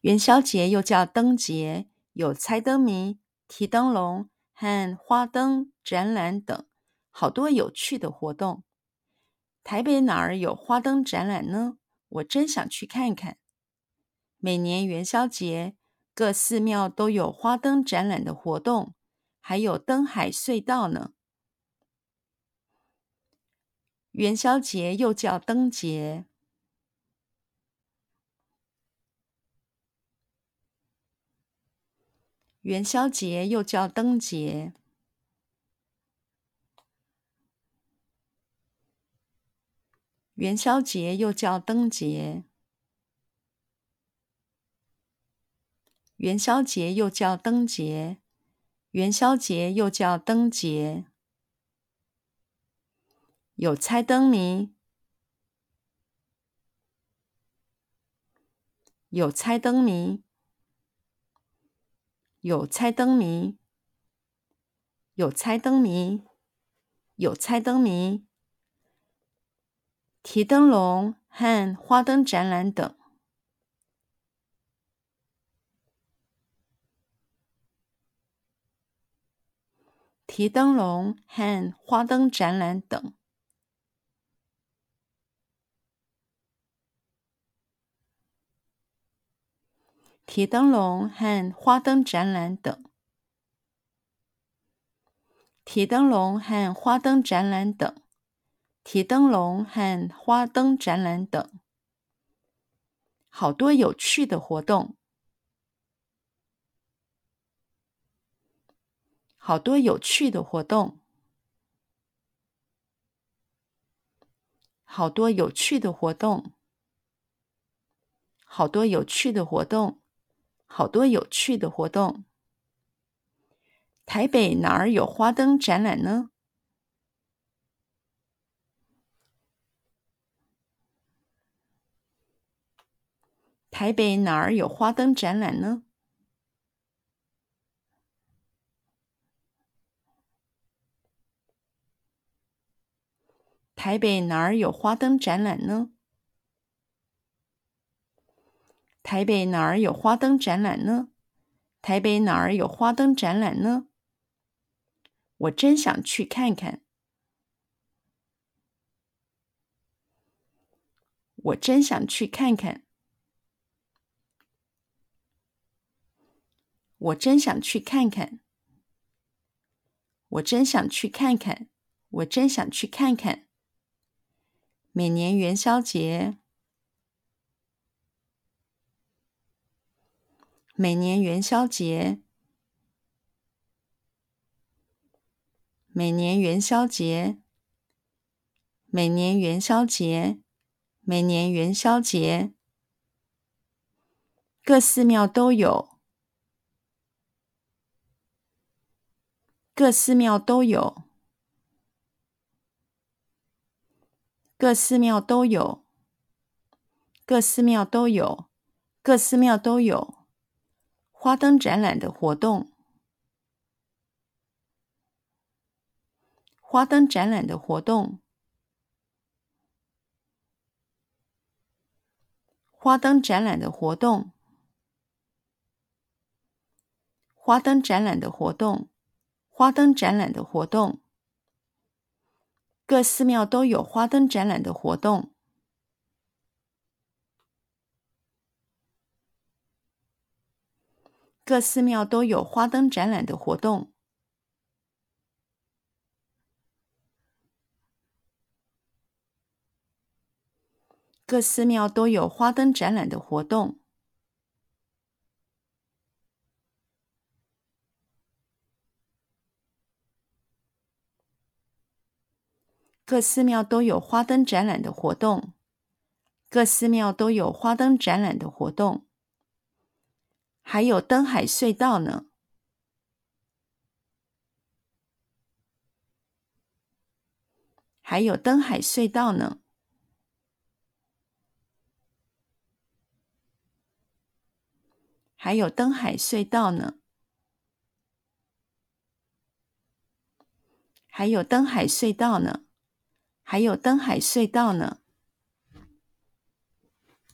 元宵节又叫灯节，有猜灯谜、提灯笼和花灯展览等好多有趣的活动。台北哪儿有花灯展览呢？我真想去看看。每年元宵节，各寺庙都有花灯展览的活动，还有灯海隧道呢。元宵节又叫灯节。元宵节又叫灯节。元宵节又叫灯节。元宵节又叫灯节。元宵节又叫灯节。有猜灯谜。有猜灯谜。有猜灯谜。有猜灯谜。有猜灯谜。提灯笼和花灯展览等。提灯笼和花灯展览等。提灯笼和花灯展览等。提灯笼和花灯展览等。提灯笼和花灯展览等，好多有趣的活动。好多有趣的活动。好多有趣的活动。好多有趣的活动。好多有趣的活动。台北哪儿有花灯展览呢？台北哪儿有花灯展览呢？台北哪儿有花灯展览呢？台北哪儿有花灯展览呢？台北哪儿有花灯展览呢？我真想去看看。我真想去看看。我真想去看看。我真想去看看。我真想去看看。每年元宵节。每年元宵节，每年元宵节，每年元宵节，每年元宵节，各寺庙都有，各寺庙都有，各寺庙都有，各寺庙都有，各寺庙都有。花灯展览的活动，花灯展览的活动，花灯展览的活动，花灯展览的活动，花灯展览的活动，各寺庙都有花灯展览的活动。各寺庙都有花灯展览的活动。各寺庙都有花灯展览的活动。各寺庙都有花灯展览的活动。各寺庙都有花灯展览的活动。还有登海隧道呢，还有登海隧道呢，还有登海隧道呢，还有登海隧道呢，还有登海隧道呢。